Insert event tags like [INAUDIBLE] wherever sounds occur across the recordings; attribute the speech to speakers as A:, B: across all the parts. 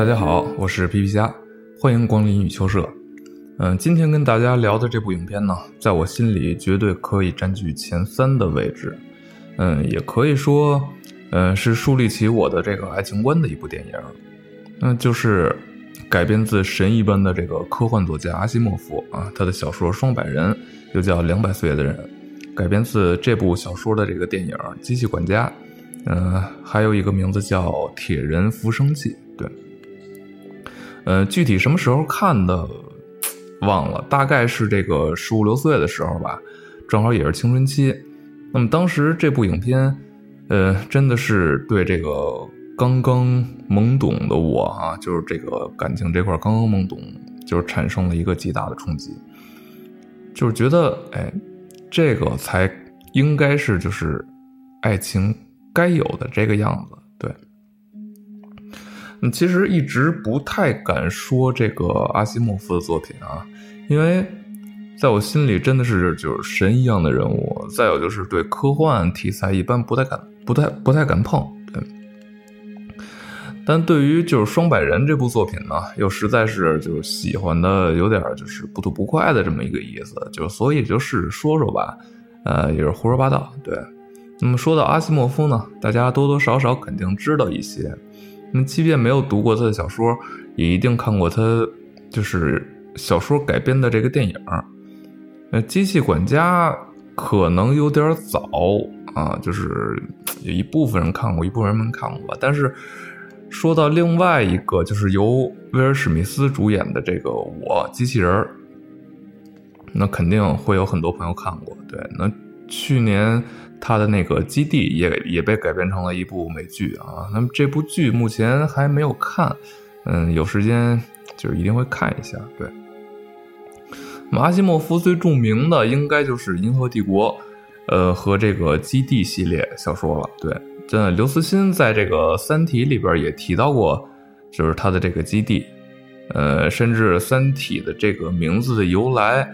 A: 大家好，我是皮皮虾，欢迎光临雨秋社。嗯，今天跟大家聊的这部影片呢，在我心里绝对可以占据前三的位置。嗯，也可以说，嗯，是树立起我的这个爱情观的一部电影。那就是改编自神一般的这个科幻作家阿西莫夫啊，他的小说《双百人》又叫《两百岁的人》，改编自这部小说的这个电影《机器管家》。嗯，还有一个名字叫《铁人浮生记》。呃，具体什么时候看的忘了，大概是这个十五六岁的时候吧，正好也是青春期。那么当时这部影片，呃，真的是对这个刚刚懵懂的我啊，就是这个感情这块刚刚懵懂，就是产生了一个极大的冲击，就是觉得，哎，这个才应该是就是爱情。该有的这个样子，对。嗯，其实一直不太敢说这个阿西莫夫的作品啊，因为在我心里真的是就是神一样的人物。再有就是对科幻题材一般不太敢、不太、不太敢碰。对。但对于就是《双百人》这部作品呢，又实在是就是喜欢的有点就是不吐不快的这么一个意思，就所以就试着说说吧，呃，也是胡说八道，对。那么说到阿西莫夫呢，大家多多少少肯定知道一些。那即便没有读过他的小说，也一定看过他就是小说改编的这个电影。那，机器管家可能有点早啊，就是有一部分人看过，一部分人没看过吧。但是说到另外一个，就是由威尔史密斯主演的这个《我机器人》，那肯定会有很多朋友看过。对，那去年。他的那个基地也也被改编成了一部美剧啊，那么这部剧目前还没有看，嗯，有时间就是一定会看一下。对，马西莫夫最著名的应该就是《银河帝国》，呃，和这个《基地》系列小说了。对，真的，刘慈欣在这个《三体》里边也提到过，就是他的这个基地，呃，甚至《三体》的这个名字的由来。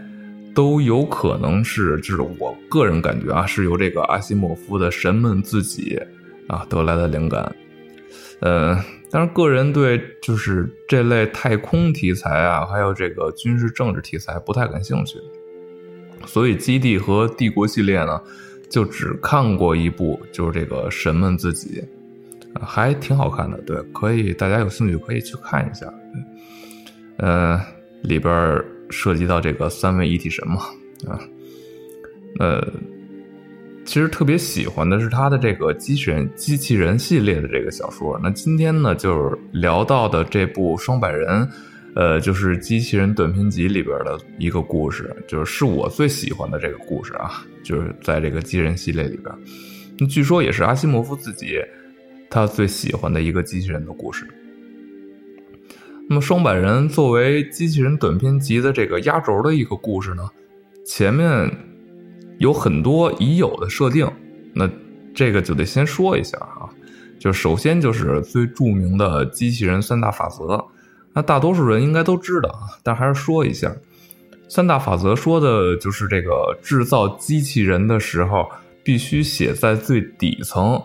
A: 都有可能是，就是我个人感觉啊，是由这个阿西莫夫的神们自己啊得来的灵感。呃，但是个人对就是这类太空题材啊，还有这个军事政治题材不太感兴趣，所以基地和帝国系列呢，就只看过一部，就是这个神们自己，还挺好看的。对，可以，大家有兴趣可以去看一下。嗯，里边。涉及到这个三位一体神嘛，啊，呃，其实特别喜欢的是他的这个机器人机器人系列的这个小说。那今天呢，就是聊到的这部《双百人》，呃，就是机器人短篇集里边的一个故事，就是是我最喜欢的这个故事啊，就是在这个机器人系列里边，那据说也是阿西莫夫自己他最喜欢的一个机器人的故事。那么，双百人作为机器人短篇集的这个压轴的一个故事呢，前面有很多已有的设定，那这个就得先说一下啊。就首先就是最著名的机器人三大法则，那大多数人应该都知道啊，但还是说一下，三大法则说的就是这个制造机器人的时候必须写在最底层。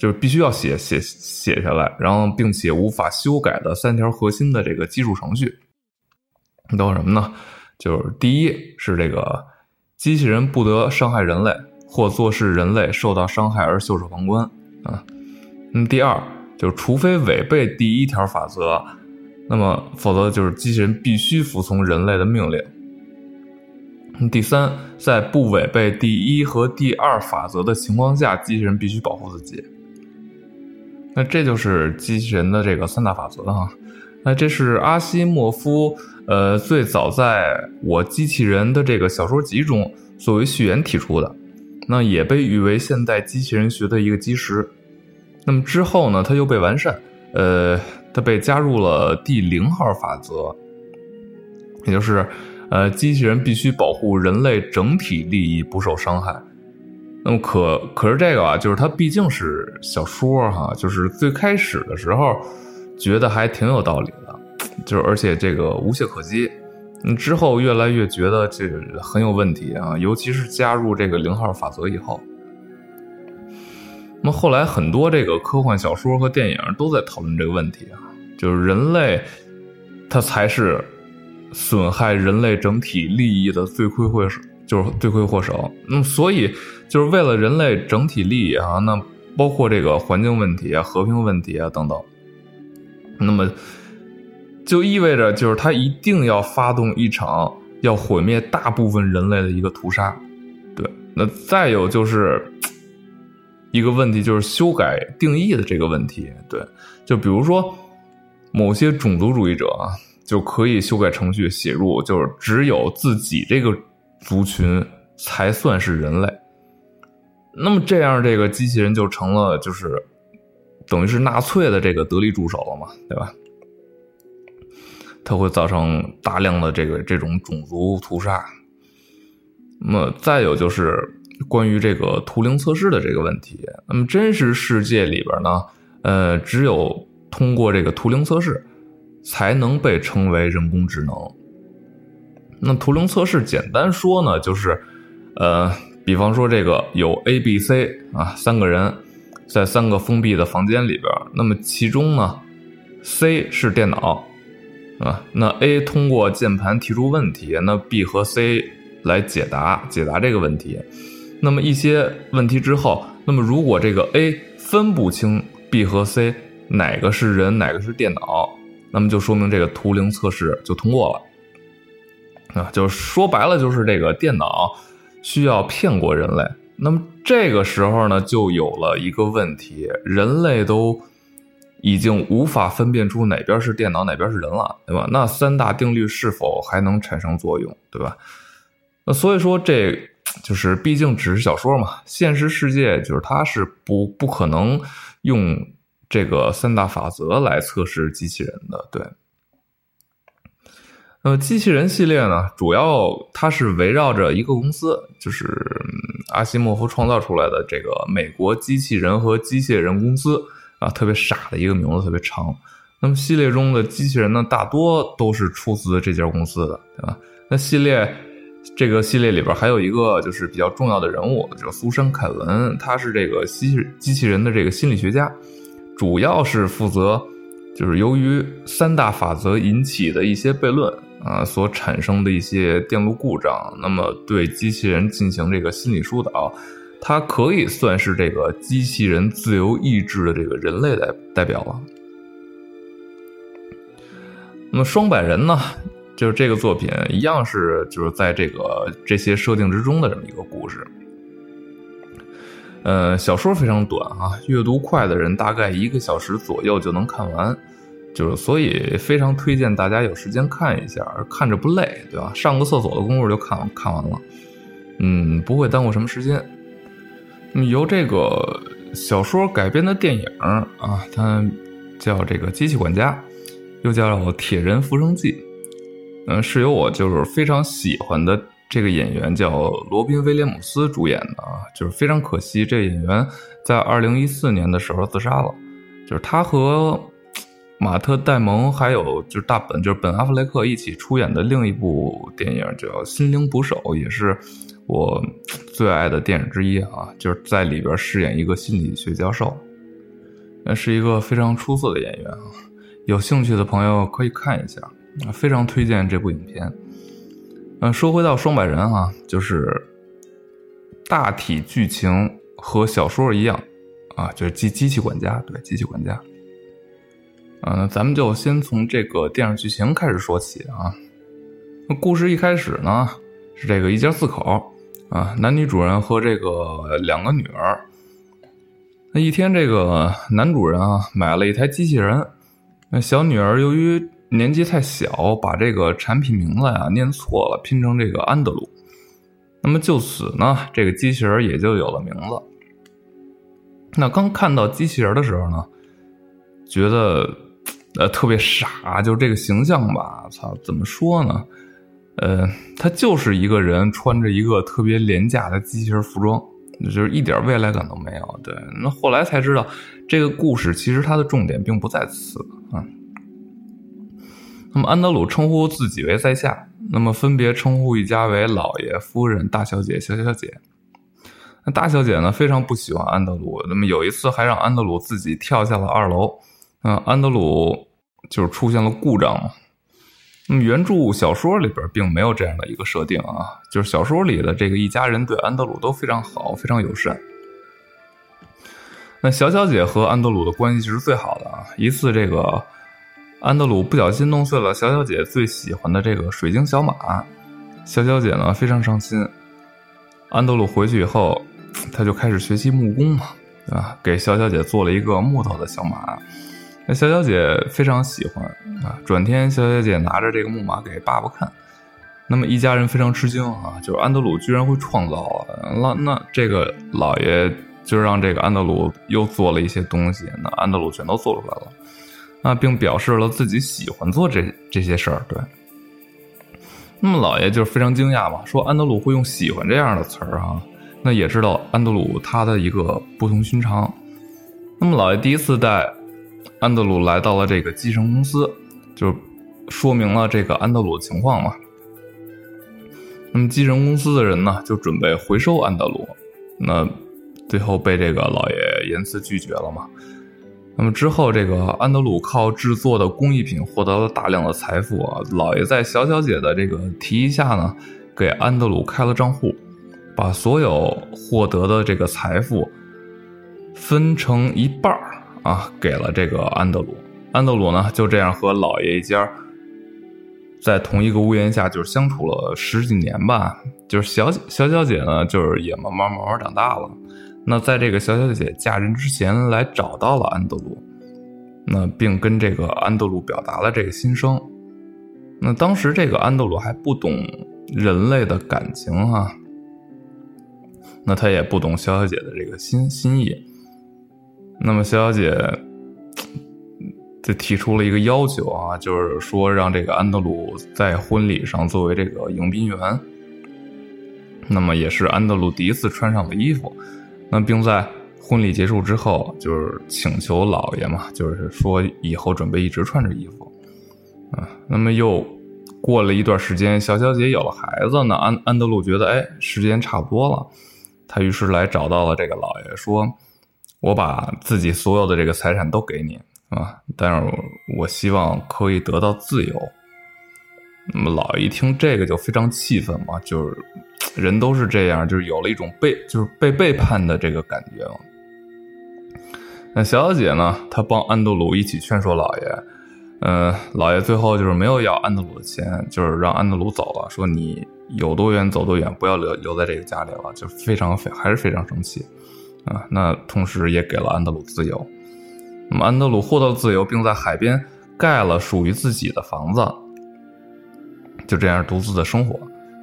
A: 就是必须要写写写下来，然后并且无法修改的三条核心的这个基础程序，都有什么呢？就是第一是这个机器人不得伤害人类，或做使人类受到伤害而袖手旁观啊。嗯，第二就是除非违背第一条法则，那么否则就是机器人必须服从人类的命令。第三，在不违背第一和第二法则的情况下，机器人必须保护自己。那这就是机器人的这个三大法则哈，那这是阿西莫夫呃最早在我机器人的这个小说集中作为序言提出的，那也被誉为现代机器人学的一个基石。那么之后呢，它又被完善，呃，它被加入了第零号法则，也就是呃机器人必须保护人类整体利益不受伤害。那么可可是这个啊，就是它毕竟是小说哈，就是最开始的时候觉得还挺有道理的，就是而且这个无懈可击。嗯，之后越来越觉得这很有问题啊，尤其是加入这个零号法则以后。那么后来很多这个科幻小说和电影都在讨论这个问题啊，就是人类，它才是损害人类整体利益的罪魁祸首，就是罪魁祸首。那么，所以就是为了人类整体利益啊，那包括这个环境问题啊、和平问题啊等等，那么就意味着就是他一定要发动一场要毁灭大部分人类的一个屠杀。对，那再有就是。一个问题就是修改定义的这个问题，对，就比如说某些种族主义者啊，就可以修改程序写入，就是只有自己这个族群才算是人类。那么这样，这个机器人就成了就是等于是纳粹的这个得力助手了嘛，对吧？它会造成大量的这个这种种族屠杀。那么再有就是。关于这个图灵测试的这个问题，那么真实世界里边呢，呃，只有通过这个图灵测试，才能被称为人工智能。那图灵测试简单说呢，就是，呃，比方说这个有 A、B、C 啊三个人，在三个封闭的房间里边，那么其中呢，C 是电脑，啊，那 A 通过键盘提出问题，那 B 和 C 来解答解答这个问题。那么一些问题之后，那么如果这个 A 分不清 B 和 C 哪个是人哪个是电脑，那么就说明这个图灵测试就通过了。啊，就说白了就是这个电脑需要骗过人类。那么这个时候呢，就有了一个问题：人类都已经无法分辨出哪边是电脑哪边是人了，对吧？那三大定律是否还能产生作用，对吧？那所以说这。就是，毕竟只是小说嘛，现实世界就是它是不不可能用这个三大法则来测试机器人的。对，那么机器人系列呢，主要它是围绕着一个公司，就是阿西莫夫创造出来的这个美国机器人和机械人公司啊，特别傻的一个名字，特别长。那么系列中的机器人呢，大多都是出自这家公司的，对吧？那系列。这个系列里边还有一个就是比较重要的人物，叫苏珊·凯文，他是这个机器机器人的这个心理学家，主要是负责就是由于三大法则引起的一些悖论啊所产生的一些电路故障，那么对机器人进行这个心理疏导，它可以算是这个机器人自由意志的这个人类代代表了。那么双百人呢？就是这个作品一样是就是在这个这些设定之中的这么一个故事，呃，小说非常短啊，阅读快的人大概一个小时左右就能看完，就是所以非常推荐大家有时间看一下，看着不累，对吧？上个厕所的功夫就看看完了，嗯，不会耽误什么时间。那么由这个小说改编的电影啊，它叫这个《机器管家》，又叫《铁人浮生记》。嗯，是由我就是非常喜欢的这个演员叫罗宾威廉姆斯主演的啊，就是非常可惜，这演员在二零一四年的时候自杀了。就是他和马特戴蒙还有就是大本就是本阿弗雷克一起出演的另一部电影叫《心灵捕手》，也是我最爱的电影之一啊。就是在里边饰演一个心理学教授，那是一个非常出色的演员啊。有兴趣的朋友可以看一下。非常推荐这部影片。嗯，说回到双百人啊，就是大体剧情和小说一样啊，就是机机器管家，对，机器管家。嗯，咱们就先从这个电视剧情开始说起啊。故事一开始呢，是这个一家四口啊，男女主人和这个两个女儿。那一天，这个男主人啊买了一台机器人，那小女儿由于年纪太小，把这个产品名字啊念错了，拼成这个安德鲁。那么就此呢，这个机器人也就有了名字。那刚看到机器人的时候呢，觉得呃特别傻，就这个形象吧，操，怎么说呢？呃，他就是一个人穿着一个特别廉价的机器人服装，就是一点未来感都没有。对，那后来才知道，这个故事其实它的重点并不在此啊。那么安德鲁称呼自己为在下，那么分别称呼一家为老爷、夫人、大小姐、小小姐。那大小姐呢非常不喜欢安德鲁，那么有一次还让安德鲁自己跳下了二楼。嗯，安德鲁就是出现了故障嘛。那么原著小说里边并没有这样的一个设定啊，就是小说里的这个一家人对安德鲁都非常好，非常友善。那小小姐和安德鲁的关系是最好的啊。一次，这个安德鲁不小心弄碎了小小姐最喜欢的这个水晶小马，小小姐呢非常伤心。安德鲁回去以后，他就开始学习木工嘛，啊，给小小姐做了一个木头的小马。那小小姐非常喜欢啊！转天，小小姐拿着这个木马给爸爸看，那么一家人非常吃惊啊！就是安德鲁居然会创造，那那这个老爷就让这个安德鲁又做了一些东西，那安德鲁全都做出来了，啊，并表示了自己喜欢做这这些事儿。对，那么老爷就是非常惊讶嘛，说安德鲁会用“喜欢”这样的词儿啊，那也知道安德鲁他的一个不同寻常。那么老爷第一次带。安德鲁来到了这个机神公司，就说明了这个安德鲁的情况嘛。那么机神公司的人呢，就准备回收安德鲁，那最后被这个老爷严词拒绝了嘛。那么之后，这个安德鲁靠制作的工艺品获得了大量的财富啊。老爷在小小姐的这个提议下呢，给安德鲁开了账户，把所有获得的这个财富分成一半儿。啊，给了这个安德鲁，安德鲁呢就这样和老爷一家在同一个屋檐下，就是相处了十几年吧。就是小小小姐呢，就是也慢慢慢慢长大了。那在这个小小姐嫁人之前，来找到了安德鲁，那并跟这个安德鲁表达了这个心声。那当时这个安德鲁还不懂人类的感情哈，那他也不懂小小姐的这个心心意。那么，小小姐就提出了一个要求啊，就是说让这个安德鲁在婚礼上作为这个迎宾员。那么，也是安德鲁第一次穿上的衣服。那并在婚礼结束之后，就是请求老爷嘛，就是说以后准备一直穿着衣服。啊，那么又过了一段时间，小小姐有了孩子呢。安安德鲁觉得，哎，时间差不多了，他于是来找到了这个老爷，说。我把自己所有的这个财产都给你啊，但是我希望可以得到自由。那么老一听这个就非常气愤嘛，就是 [TSK] 人都是这样，就是有了一种被就是被背叛的这个感觉嘛。那小小姐呢，她帮安德鲁一起劝说老爷，嗯，老爷最后就是没有要安德鲁的钱，就是让安德鲁走了，说你有多远走多远，不要留留在这个家里了，就非常非还是非常生气。啊，那同时也给了安德鲁自由。那么安德鲁获得自由，并在海边盖了属于自己的房子，就这样独自的生活。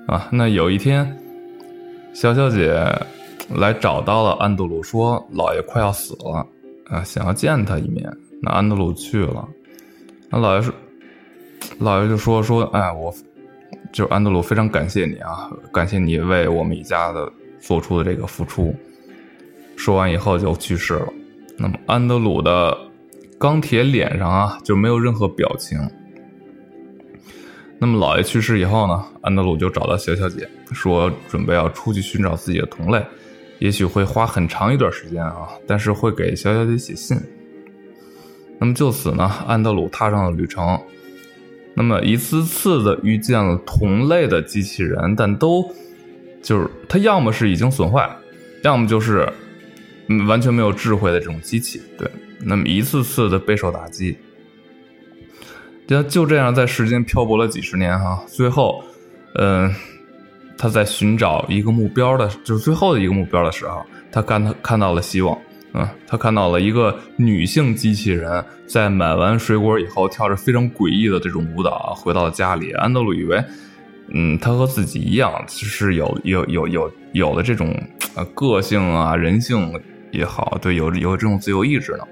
A: 啊，那有一天，小小姐来找到了安德鲁，说老爷快要死了，啊，想要见他一面。那安德鲁去了。那老爷说，老爷就说说，哎，我就安德鲁非常感谢你啊，感谢你为我们一家的做出的这个付出。说完以后就去世了。那么安德鲁的钢铁脸上啊就没有任何表情。那么老爷去世以后呢，安德鲁就找到小小姐，说准备要出去寻找自己的同类，也许会花很长一段时间啊，但是会给小小姐写信。那么就此呢，安德鲁踏上了旅程。那么一次次的遇见了同类的机器人，但都就是他要么是已经损坏，要么就是。嗯完全没有智慧的这种机器，对，那么一次次的备受打击，就就这样在时间漂泊了几十年哈，最后，嗯，他在寻找一个目标的，就是最后的一个目标的时候，他看他看到了希望，嗯，他看到了一个女性机器人在买完水果以后跳着非常诡异的这种舞蹈回到了家里，安德鲁以为，嗯，他和自己一样，其实有有有有有了这种呃个性啊人性。也好，对，有有这种自由意志呢，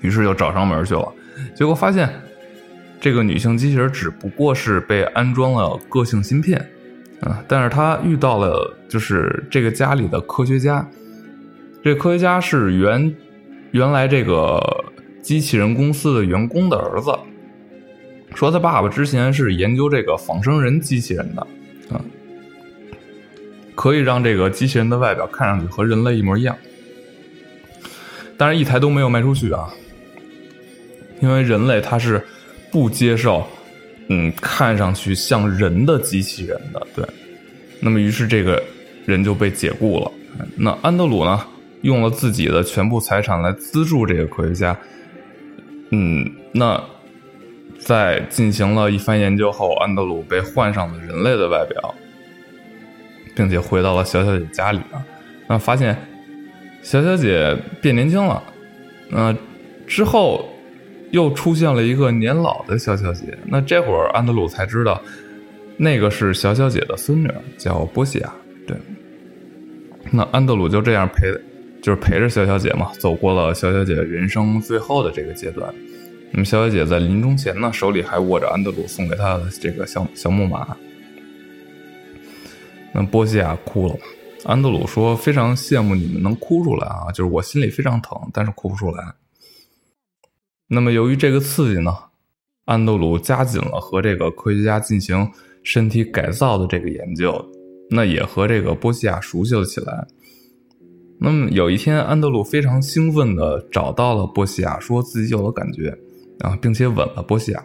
A: 于是就找上门去了，结果发现这个女性机器人只不过是被安装了个性芯片，啊，但是她遇到了就是这个家里的科学家，这科学家是原原来这个机器人公司的员工的儿子，说他爸爸之前是研究这个仿生人机器人的，啊，可以让这个机器人的外表看上去和人类一模一样。但是，一台都没有卖出去啊！因为人类他是不接受，嗯，看上去像人的机器人的，对。那么，于是这个人就被解雇了。那安德鲁呢，用了自己的全部财产来资助这个科学家。嗯，那在进行了一番研究后，安德鲁被换上了人类的外表，并且回到了小小姐家里啊。那发现小小姐变年轻了。那之后又出现了一个年老的小小姐。那这会儿安德鲁才知道。那个是小小姐的孙女，叫波西亚。对，那安德鲁就这样陪，就是陪着小小姐嘛，走过了小小姐人生最后的这个阶段。那么小小姐在临终前呢，手里还握着安德鲁送给她的这个小小木马。那波西亚哭了，安德鲁说：“非常羡慕你们能哭出来啊，就是我心里非常疼，但是哭不出来。”那么由于这个刺激呢，安德鲁加紧了和这个科学家进行。身体改造的这个研究，那也和这个波西亚熟悉了起来。那么有一天，安德鲁非常兴奋地找到了波西亚，说自己有了感觉啊，并且吻了波西亚。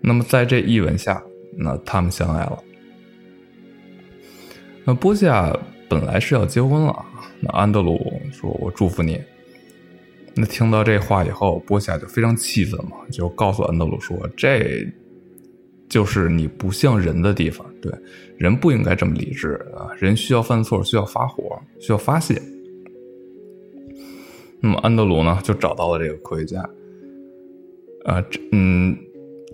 A: 那么在这一吻下，那他们相爱了。那波西亚本来是要结婚了，那安德鲁说：“我祝福你。”那听到这话以后，波西亚就非常气愤嘛，就告诉安德鲁说：“这。”就是你不像人的地方，对，人不应该这么理智啊，人需要犯错，需要发火，需要发泄。那么安德鲁呢，就找到了这个科学家，啊，嗯，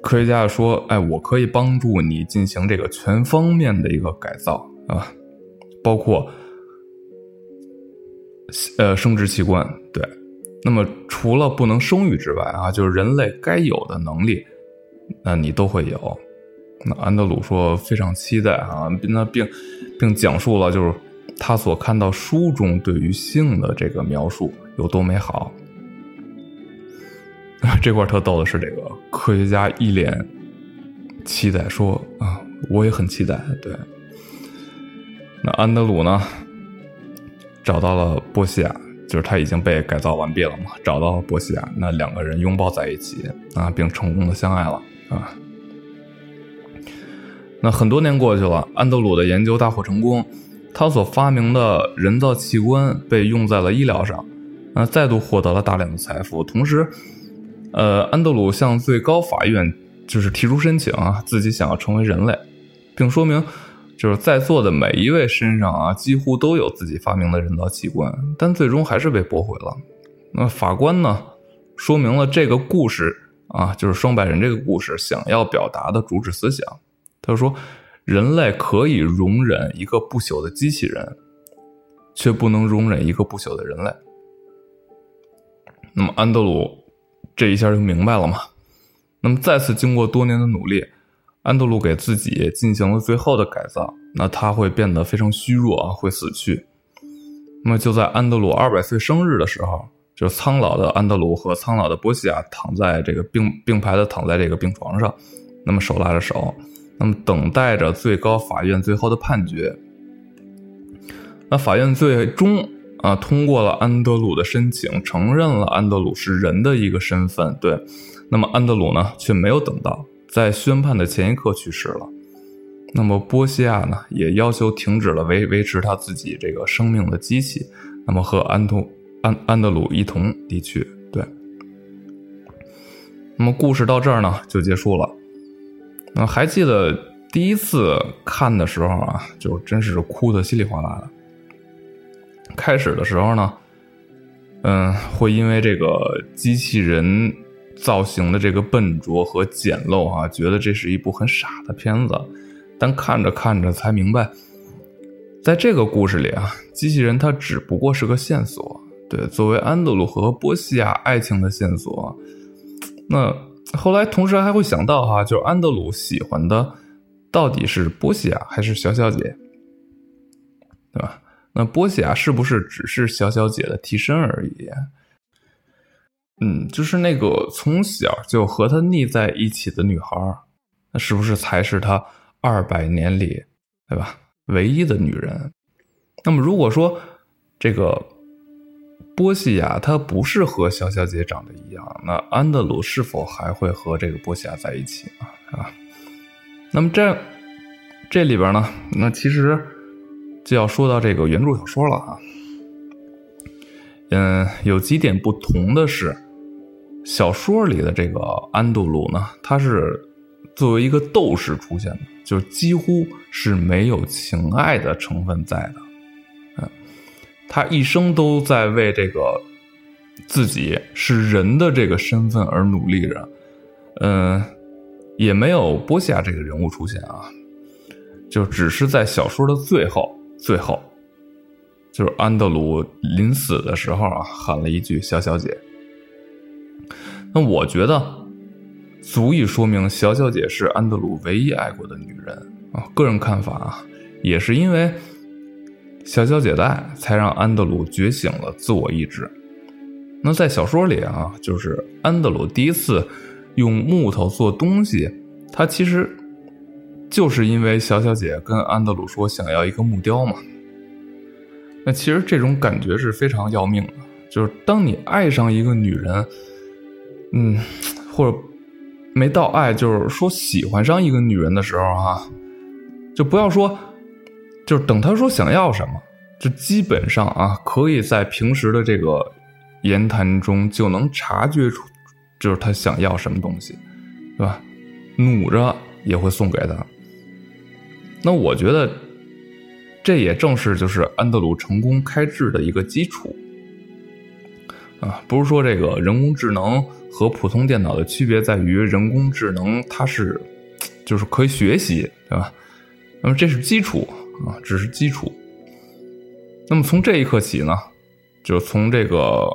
A: 科学家说，哎，我可以帮助你进行这个全方面的一个改造啊，包括呃生殖器官，对，那么除了不能生育之外啊，就是人类该有的能力，那你都会有。那安德鲁说非常期待啊，那并并讲述了就是他所看到书中对于性的这个描述有多美好。[LAUGHS] 这块特逗的是，这个科学家一脸期待说啊，我也很期待。对，那安德鲁呢找到了波西亚，就是他已经被改造完毕了嘛，找到了波西亚，那两个人拥抱在一起啊，并成功的相爱了啊。那很多年过去了，安德鲁的研究大获成功，他所发明的人造器官被用在了医疗上，那再度获得了大量的财富。同时，呃，安德鲁向最高法院就是提出申请啊，自己想要成为人类，并说明就是在座的每一位身上啊，几乎都有自己发明的人造器官，但最终还是被驳回了。那法官呢，说明了这个故事啊，就是双百人这个故事想要表达的主旨思想。他说：“人类可以容忍一个不朽的机器人，却不能容忍一个不朽的人类。”那么安德鲁这一下就明白了嘛？那么再次经过多年的努力，安德鲁给自己进行了最后的改造。那他会变得非常虚弱啊，会死去。那么就在安德鲁二百岁生日的时候，就苍老的安德鲁和苍老的波西亚躺在这个并并排的躺在这个病床上，那么手拉着手。那么等待着最高法院最后的判决。那法院最终啊通过了安德鲁的申请，承认了安德鲁是人的一个身份。对，那么安德鲁呢却没有等到，在宣判的前一刻去世了。那么波西亚呢也要求停止了维维持他自己这个生命的机器，那么和安图安安德鲁一同离去。对，那么故事到这儿呢就结束了。那，还记得第一次看的时候啊，就真是哭的稀里哗啦的。开始的时候呢，嗯，会因为这个机器人造型的这个笨拙和简陋啊，觉得这是一部很傻的片子。但看着看着才明白，在这个故事里啊，机器人它只不过是个线索，对，作为安德鲁和波西亚爱情的线索，那。后来，同时还会想到哈，就是安德鲁喜欢的到底是波西亚还是小小姐，对吧？那波西亚是不是只是小小姐的替身而已？嗯，就是那个从小就和他腻在一起的女孩，那是不是才是他二百年里，对吧？唯一的女人？那么如果说这个波西亚她不是和小小姐长得一样，那安德鲁是否还会和这个波西亚在一起呢？啊，那么这这里边呢，那其实就要说到这个原著小说了啊。嗯，有几点不同的是，小说里的这个安德鲁呢，他是作为一个斗士出现的，就是几乎是没有情爱的成分在的。嗯他一生都在为这个自己是人的这个身份而努力着，嗯，也没有波西亚这个人物出现啊，就只是在小说的最后，最后，就是安德鲁临死的时候啊，喊了一句“小小姐”。那我觉得足以说明小小姐是安德鲁唯一爱过的女人啊。个人看法啊，也是因为。小小姐的爱，才让安德鲁觉醒了自我意志。那在小说里啊，就是安德鲁第一次用木头做东西，他其实就是因为小小姐跟安德鲁说想要一个木雕嘛。那其实这种感觉是非常要命的，就是当你爱上一个女人，嗯，或者没到爱，就是说喜欢上一个女人的时候哈，就不要说。就是等他说想要什么，就基本上啊，可以在平时的这个言谈中就能察觉出，就是他想要什么东西，对吧？努着也会送给他。那我觉得，这也正是就是安德鲁成功开智的一个基础啊。不是说这个人工智能和普通电脑的区别在于人工智能它是就是可以学习，对吧？那么这是基础。啊，只是基础。那么从这一刻起呢，就从这个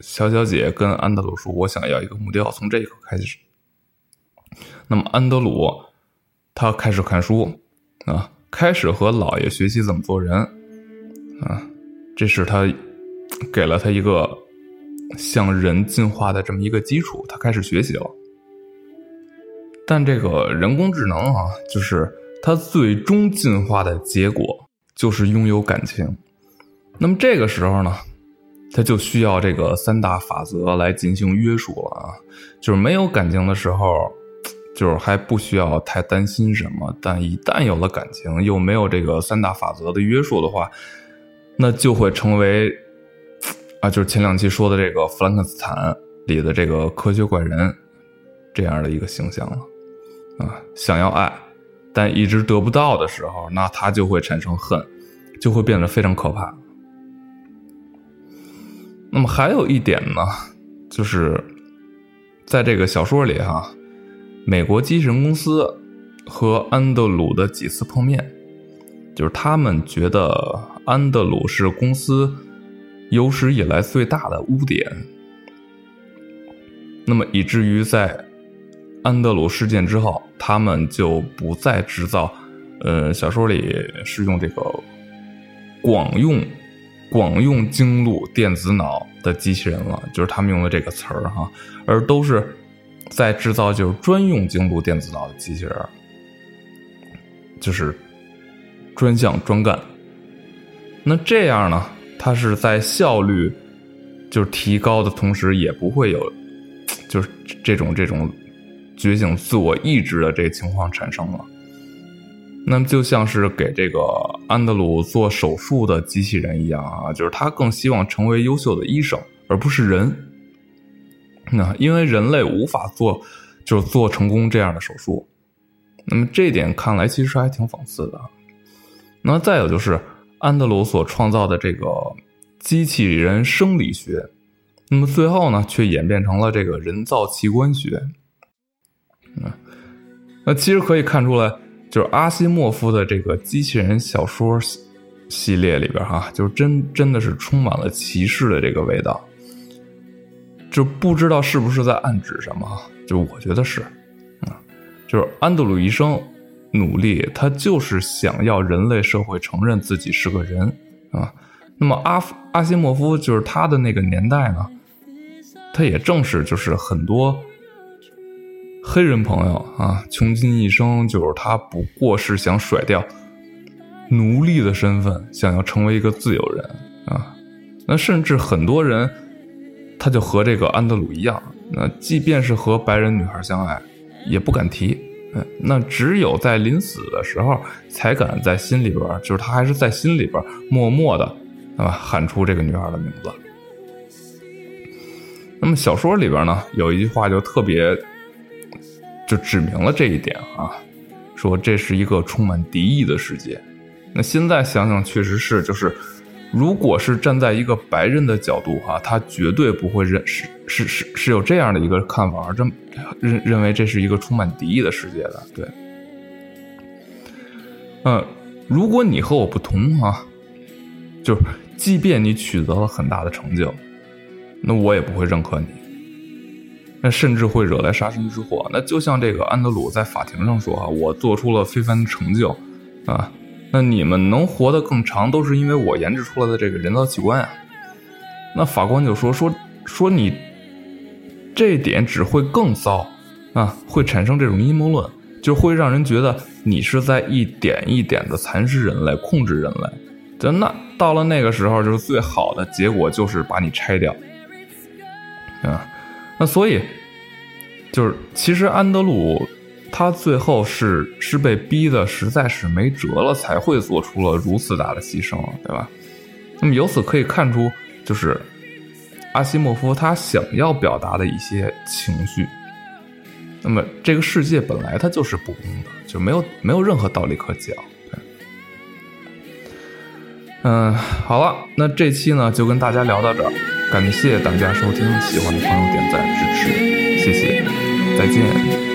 A: 小小姐跟安德鲁说：“我想要一个木雕。”从这一刻开始，那么安德鲁他开始看书啊，开始和老爷学习怎么做人啊，这是他给了他一个向人进化的这么一个基础。他开始学习了，但这个人工智能啊，就是。它最终进化的结果就是拥有感情，那么这个时候呢，它就需要这个三大法则来进行约束了啊。就是没有感情的时候，就是还不需要太担心什么；但一旦有了感情，又没有这个三大法则的约束的话，那就会成为啊，就是前两期说的这个弗兰克斯坦里的这个科学怪人这样的一个形象了啊，想要爱。但一直得不到的时候，那他就会产生恨，就会变得非常可怕。那么还有一点呢，就是在这个小说里哈，美国机器人公司和安德鲁的几次碰面，就是他们觉得安德鲁是公司有史以来最大的污点，那么以至于在。安德鲁事件之后，他们就不再制造，呃，小说里是用这个广用广用经路电子脑的机器人了，就是他们用的这个词儿哈，而都是在制造就是专用经路电子脑的机器人，就是专项专干。那这样呢，它是在效率就是提高的同时，也不会有就是这种这种。觉醒自我意志的这个情况产生了，那么就像是给这个安德鲁做手术的机器人一样啊，就是他更希望成为优秀的医生，而不是人。那因为人类无法做，就是做成功这样的手术。那么这点看来其实还挺讽刺的。那再有就是安德鲁所创造的这个机器人生理学，那么最后呢，却演变成了这个人造器官学。嗯，那其实可以看出来，就是阿西莫夫的这个机器人小说系列里边，哈，就真真的是充满了歧视的这个味道。就不知道是不是在暗指什么？就我觉得是，啊，就是安德鲁医生努力，他就是想要人类社会承认自己是个人啊。那么阿阿西莫夫就是他的那个年代呢，他也正是就是很多。黑人朋友啊，穷尽一生就是他不过是想甩掉奴隶的身份，想要成为一个自由人啊。那甚至很多人，他就和这个安德鲁一样，那即便是和白人女孩相爱，也不敢提。嗯，那只有在临死的时候，才敢在心里边，就是他还是在心里边默默的，啊，喊出这个女孩的名字。那么小说里边呢，有一句话就特别，就指明了这一点啊，说这是一个充满敌意的世界。那现在想想，确实是，就是如果是站在一个白人的角度哈，他绝对不会认是是是是有这样的一个看法，这认认为这是一个充满敌意的世界的。对，嗯，如果你和我不同哈，就是即便你取得了很大的成就。那我也不会认可你，那甚至会惹来杀身之祸。那就像这个安德鲁在法庭上说：“啊，我做出了非凡的成就，啊，那你们能活得更长，都是因为我研制出来的这个人造器官啊。”那法官就说：“说说你这点只会更糟啊，会产生这种阴谋论，就会让人觉得你是在一点一点的蚕食人类，控制人类。那到了那个时候，就是最好的结果就是把你拆掉。”啊，那所以就是，其实安德鲁他最后是是被逼的，实在是没辙了，才会做出了如此大的牺牲，对吧？那么由此可以看出，就是阿西莫夫他想要表达的一些情绪。那么这个世界本来它就是不公的，就没有没有任何道理可讲。嗯，好了，那这期呢就跟大家聊到这儿。感谢大家收听，喜欢的朋友点赞支持，谢谢，再见。